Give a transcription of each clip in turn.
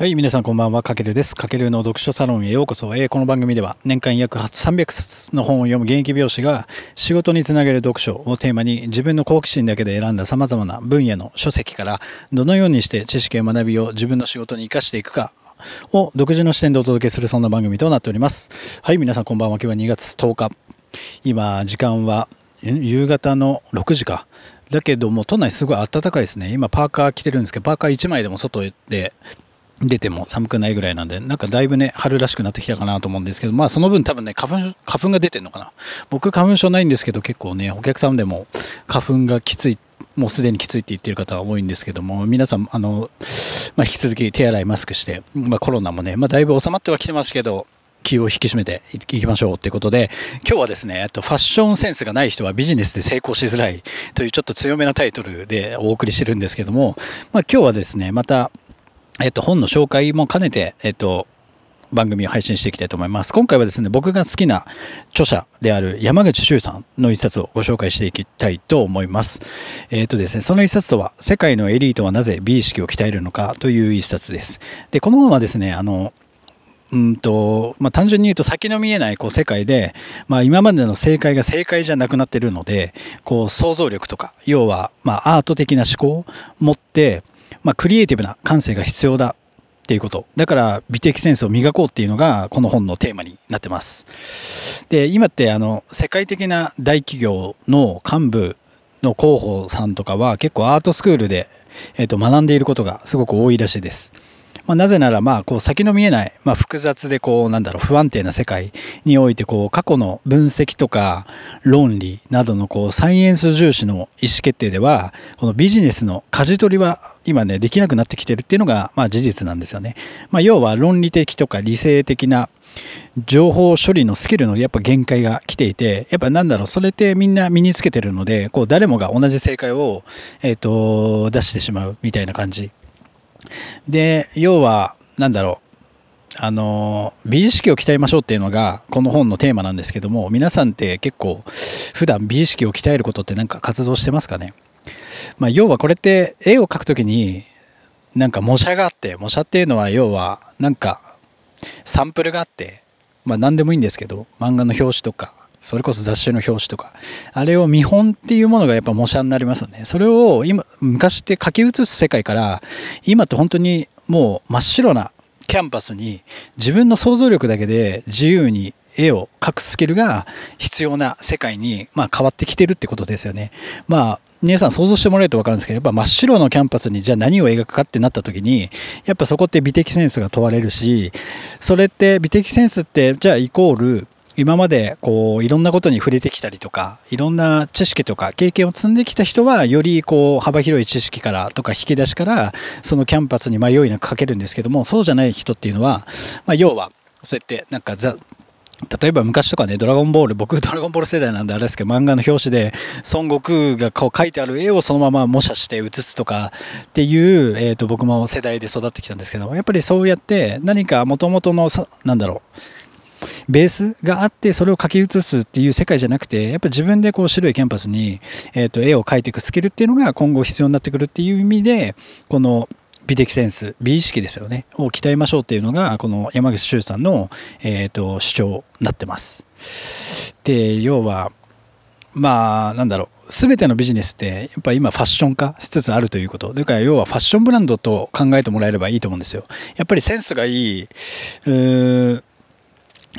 はい、皆さんこんばんは、かけるです。かけるの読書サロンへようこそ。えー、この番組では年間約300冊の本を読む現役美容師が仕事につなげる読書をテーマに自分の好奇心だけで選んだ様々な分野の書籍からどのようにして知識や学びを自分の仕事に活かしていくかを独自の視点でお届けするそんな番組となっております。はい、皆さんこんばんは。今日は2月10日。今、時間は夕方の6時か。だけども、都内すごい暖かいですね。今、パーカー着てるんですけど、パーカー1枚でも外で出ても寒くないぐらいなんで、なんかだいぶね、春らしくなってきたかなと思うんですけど、まあその分多分ね、花粉、花粉が出てるのかな。僕花粉症ないんですけど、結構ね、お客さんでも花粉がきつい、もうすでにきついって言ってる方は多いんですけども、皆さん、あの、まあ、引き続き手洗いマスクして、まあコロナもね、まあだいぶ収まってはきてますけど、気を引き締めていきましょうということで、今日はですね、とファッションセンスがない人はビジネスで成功しづらいというちょっと強めなタイトルでお送りしてるんですけども、まあ今日はですね、また、えっと、本の紹介も兼ねて、えっと、番組を配信していきたいと思います。今回はですね、僕が好きな著者である山口周さんの一冊をご紹介していきたいと思います。えっ、とですね、その一冊とは、世界のエリートはなぜ美意識を鍛えるのかという一冊です。で、この本はですね、あの、うんと、まあ、単純に言うと先の見えないこう世界で、まあ、今までの正解が正解じゃなくなってるので、こう想像力とか、要は、まあ、アート的な思考を持って、まあ、クリエイティブな感性が必要だっていうこと。だから美的センスを磨こうっていうのがこの本のテーマになってます。で、今ってあの世界的な大企業の幹部の広報さんとかは結構アートスクールで、えー、と学んでいることがすごく多いらしいです。まあ、なぜなら、まあ、こう先の見えない、まあ、複雑でこうなんだろう不安定な世界においてこう過去の分析とか論理などのこうサイエンス重視の意思決定ではこのビジネスの舵取りは今ねできなくなってきてるっていうのが、まあ、事実なんですよね。まあ、要は論理的とか理性的な情報処理のスキルのやっぱ限界が来ていて、やっぱなんだろう、それってみんな身につけてるので、こう誰もが同じ正解を、えっ、ー、と、出してしまうみたいな感じで、要は、なんだろう。あの、美意識を鍛えましょうっていうのが、この本のテーマなんですけども、皆さんって結構、普段美意識を鍛えることってなんか活動してますかね？まあ、要はこれって、絵を描くときに、なんか模写があって、模写っていうのは要は、なんか、サンプルがあって、まあ何でもいいんですけど、漫画の表紙とか、それこそ雑誌の表紙とか、あれを見本っていうものがやっぱ模写になりますよね。それを今、昔って書き写す世界から、今って本当にもう真っ白なキャンパスに自分の想像力だけで自由に絵を描くスキルが必要な世界に、まあ、変わってきてるってことですよね。まあ、皆さん想像してもらえると分かるんですけど、やっぱ真っ白のキャンパスにじゃあ何を描くかってなった時に、やっぱそこって美的センスが問われるし、それって美的センスってじゃあイコール今までこういろんなことに触れてきたりとかいろんな知識とか経験を積んできた人はよりこう幅広い知識からとか引き出しからそのキャンパスに迷いなく描けるんですけどもそうじゃない人っていうのは、まあ、要はそうやってなんか例えば昔とかね、ドラゴンボール、僕ドラゴンボール世代なんであれですけど、漫画の表紙で孫悟空がこう描いてある絵をそのまま模写して写すとかっていう、えっ、ー、と、僕も世代で育ってきたんですけど、やっぱりそうやって何か元々の、なんだろう、ベースがあってそれを書き写すっていう世界じゃなくてやっぱ自分でこう白いキャンパスに、えー、と絵を描いていくスキルっていうのが今後必要になってくるっていう意味でこの美的センス美意識ですよねを鍛えましょうっていうのがこの山口周さんの、えー、と主張になってます。で要はまあなんだろう全てのビジネスってやっぱ今ファッション化しつつあるということ。だから要はファッションブランドと考えてもらえればいいと思うんですよ。やっぱりセンスがいい。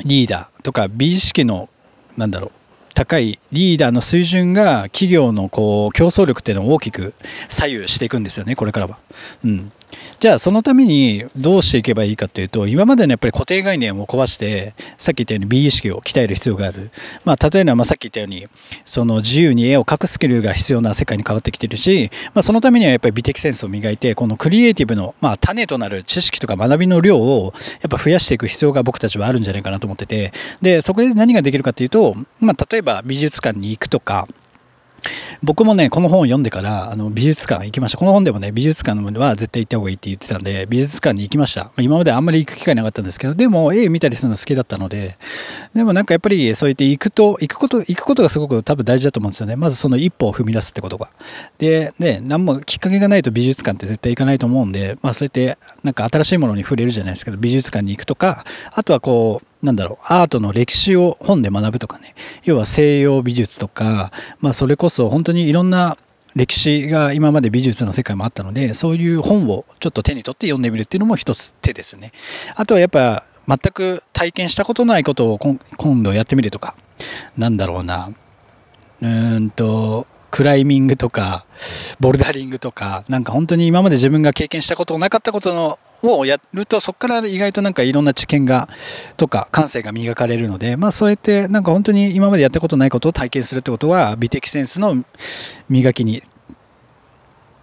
リーダーとか美意識のなんだろう高いリーダーの水準が企業のこう競争力っていうのを大きく左右していくんですよねこれからは。うん、じゃあそのためにどうしていけばいいかというと今までのやっぱり固定概念を壊してさっき言ったように美意識を鍛える必要がある、まあ、例えばまさっき言ったようにその自由に絵を描くスキルが必要な世界に変わってきてるし、まあ、そのためにはやっぱり美的センスを磨いてこのクリエイティブの、まあ、種となる知識とか学びの量をやっぱ増やしていく必要が僕たちはあるんじゃないかなと思ってて。でそこで何ができるかというと、まあ、例えば美術館に行くとか僕もね、この本を読んでから、あの、美術館行きました。この本でもね、美術館のものは絶対行った方がいいって言ってたんで、美術館に行きました。今まであんまり行く機会なかったんですけど、でも、絵見たりするの好きだったので、でもなんかやっぱり、そうやって行くと、行くこと、行くことがすごく多分大事だと思うんですよね。まずその一歩を踏み出すってことが。で、ね、何もきっかけがないと美術館って絶対行かないと思うんで、まあそうやって、なんか新しいものに触れるじゃないですけど、美術館に行くとか、あとはこう、なんだろう、アートの歴史を本で学ぶとかね、要は西洋美術とか、まあそれこそ本当にいろんな歴史が今まで美術の世界もあったので、そういう本をちょっと手に取って読んでみるっていうのも一つ手ですね。あとはやっぱ全く体験したことないことを今度やってみるとか、なんだろうな、うーんと、クライミングとか、ボルダリングとか、なんか本当に今まで自分が経験したことなかったことのをやると、そこから意外となんかいろんな知見が、とか感性が磨かれるので、まあそうやってなんか本当に今までやったことないことを体験するってことは、美的センスの磨きに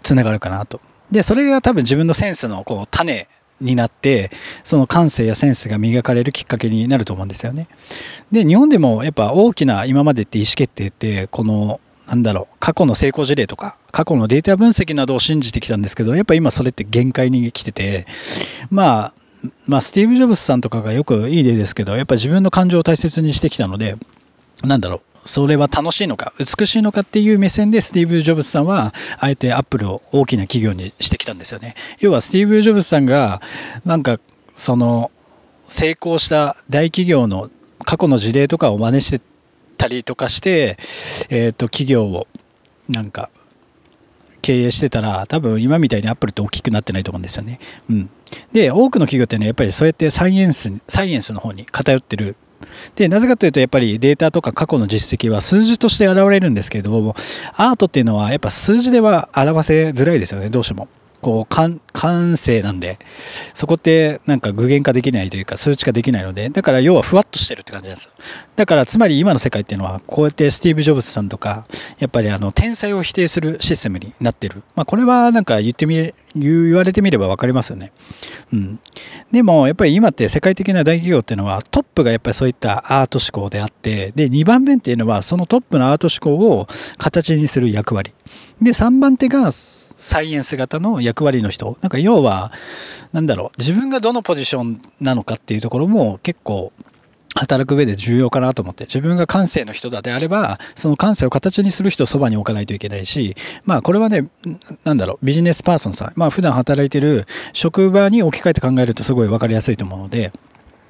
つながるかなと。で、それが多分自分のセンスのこう種になって、その感性やセンスが磨かれるきっかけになると思うんですよね。で、日本でもやっぱ大きな今までって意思決定って、このなんだろう、過去の成功事例とか、過去のデータ分析などを信じてきたんですけど、やっぱ今それって限界に来てて、まあ、まあ、スティーブ・ジョブズさんとかがよくいい例ですけど、やっぱ自分の感情を大切にしてきたので、なんだろう、それは楽しいのか、美しいのかっていう目線でスティーブ・ジョブズさんは、あえてアップルを大きな企業にしてきたんですよね。要はスティーブ・ジョブズさんが、なんか、その、成功した大企業の過去の事例とかを真似してたりとかして、えっ、ー、と、企業をなんか経営してたら、多分今みたいにアップルって大きくなってないと思うんですよね。うん。で、多くの企業ってね、やっぱりそうやってサイエンス、サイエンスの方に偏ってるで、なぜかというと、やっぱりデータとか過去の実績は数字として現れるんですけれども、アートっていうのはやっぱ数字では表せづらいですよね、どうしても。こう感感性なんでそこってなんか具現化できないというか数値化できないのでだから要はふわっとしてるって感じなんですよ。だからつまり今の世界っていうのはこうやってスティーブ・ジョブズさんとかやっぱりあの天才を否定するシステムになってる。まあこれはなんか言ってみ言われてみれば分かりますよね。うん。でもやっぱり今って世界的な大企業っていうのはトップがやっぱりそういったアート思考であってで2番目っていうのはそのトップのアート思考を形にする役割。で3番手がサイエンス型の役割の人。なんか要は、なんだろう、自分がどのポジションなのかっていうところも結構働く上で重要かなと思って、自分が感性の人だであれば、その感性を形にする人をそばに置かないといけないし、まあこれはね、なんだろう、ビジネスパーソンさん、まあ普段働いてる職場に置き換えて考えるとすごい分かりやすいと思うので、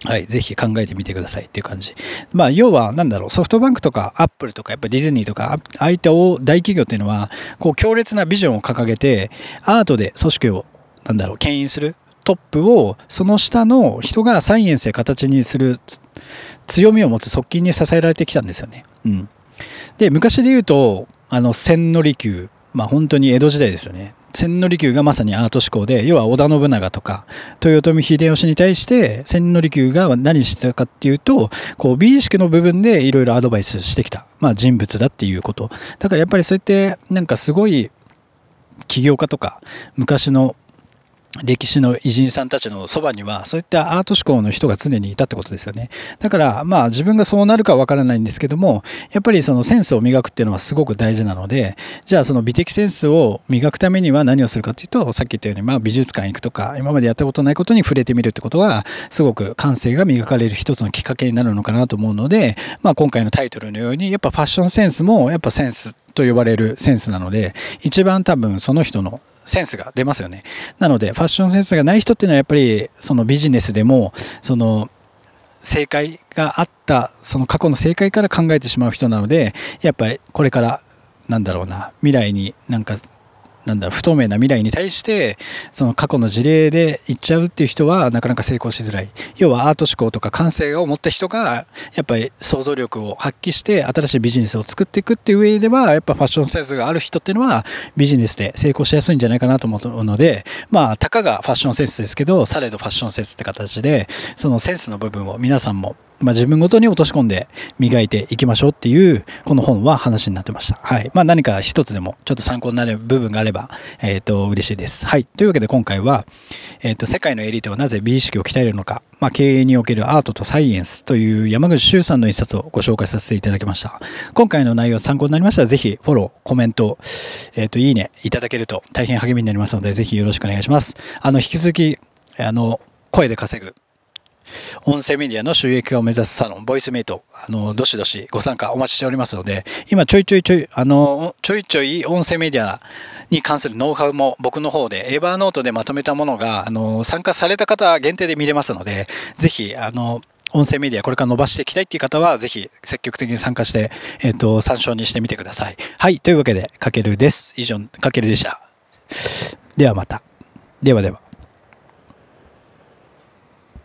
はい、ぜひ考えてみてくださいっていう感じ。まあ、要は、なんだろう、ソフトバンクとかアップルとか、やっぱディズニーとか、ああいった大企業っていうのは、こう、強烈なビジョンを掲げて、アートで組織を、なんだろう、牽引するトップを、その下の人がサイエンスで形にする強みを持つ側近に支えられてきたんですよね。うん。で、昔で言うと、あの、千利休、まあ本当に江戸時代ですよね。千利休がまさにアート思考で、要は織田信長とか、豊臣秀吉に対して千利休が何してたかっていうと、こう美意識の部分でいろいろアドバイスしてきた、まあ人物だっていうこと。だからやっぱりそうやってなんかすごい起業家とか昔の歴史の偉人さんたちのそばにはそういったアート思考の人が常にいたってことですよね。だからまあ自分がそうなるかわからないんですけどもやっぱりそのセンスを磨くっていうのはすごく大事なのでじゃあその美的センスを磨くためには何をするかというとさっき言ったようにまあ美術館行くとか今までやったことないことに触れてみるってことはすごく感性が磨かれる一つのきっかけになるのかなと思うのでまあ今回のタイトルのようにやっぱファッションセンスもやっぱセンスと呼ばれるセンスなので一番多分その人のセンスが出ますよね。なので、ファッションセンスがない人っていうのはやっぱり、そのビジネスでも、その、正解があった、その過去の正解から考えてしまう人なので、やっぱりこれから、なんだろうな、未来になんかなんだろ、不透明な未来に対して、その過去の事例で言っちゃうっていう人はなかなか成功しづらい。要はアート思考とか感性を持った人が、やっぱり想像力を発揮して新しいビジネスを作っていくっていう上では、やっぱファッションセンスがある人っていうのはビジネスで成功しやすいんじゃないかなと思うので、まあ、たかがファッションセンスですけど、されどファッションセンスって形で、そのセンスの部分を皆さんもまあ、自分ごとに落とし込んで磨いていきましょうっていう、この本は話になってました。はい。まあ、何か一つでもちょっと参考になる部分があれば、えっ、ー、と、嬉しいです。はい。というわけで今回は、えっ、ー、と、世界のエリートはなぜ美意識を鍛えるのか、まあ、経営におけるアートとサイエンスという山口周さんの一冊をご紹介させていただきました。今回の内容参考になりましたら、ぜひフォロー、コメント、えっ、ー、と、いいねいただけると大変励みになりますので、ぜひよろしくお願いします。あの、引き続き、あの、声で稼ぐ音声メディアの収益化を目指すサロン、ボイスメイト、あの、どしどしご参加お待ちしておりますので、今ちょいちょいちょい、あの、ちょいちょい音声メディアに関するノウハウも僕の方で、エヴァーノートでまとめたものが、あの、参加された方限定で見れますので、ぜひ、あの、音声メディアこれから伸ばしていきたいっていう方は、ぜひ積極的に参加して、えっ、ー、と、参照にしてみてください。はい。というわけで、かけるです。以上、かけるでした。ではまた。ではでは。